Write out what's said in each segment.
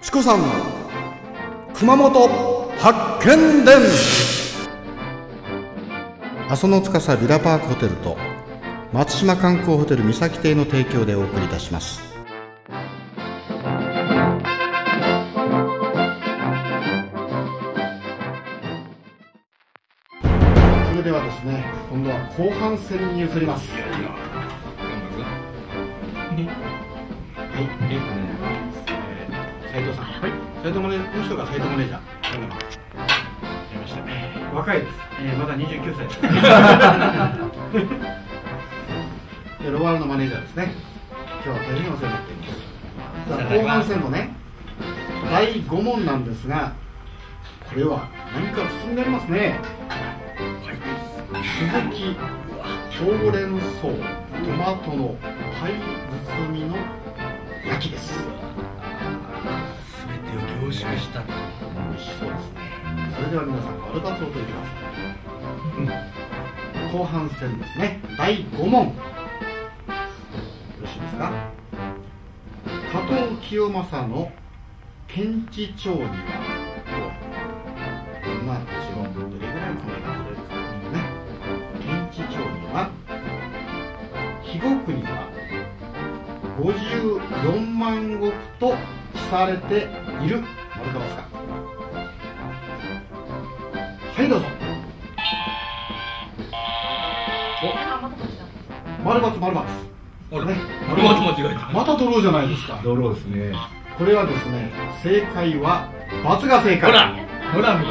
チコさん熊本発見伝。阿蘇の司ビラパークホテルと松島観光ホテル三崎邸の提供でお送りいたします。それではですね今度は後半戦に移ります。はい、えー、斉藤さん、はい、斉藤マネこの人が斉藤マネージャー若いです、えー、まだ29歳ですロワールのマネージャーですね今日は大変お世話になっています後半戦のね第5問なん。ですがこれは何か進ん。でありますね鈴木ほうれん。草トマトのパイ包みの焼きです凝縮した美味しそうですね。それでは皆さん丸バツを取ります、うん、後半戦ですね。第5問。よろしいですか？加藤清正の検地帳にはどんな字をどれぐらいの米が取れるかね。検地帳には肥後国は54万石と記されている丸か×か。はいどうぞ。お丸×丸×あれ、ね丸ま間違えた。またドローじゃないですか。ドローですね。これはですね正解は×が正解。ほらほら見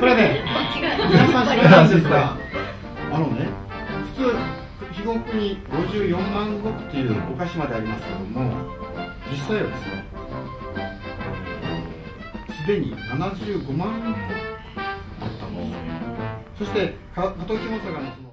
これね皆さん知らないんですがあのね普通肥後国54万石っていうお菓子までありますけども実際はですねすでに75万個あったんです。そして加藤清正がその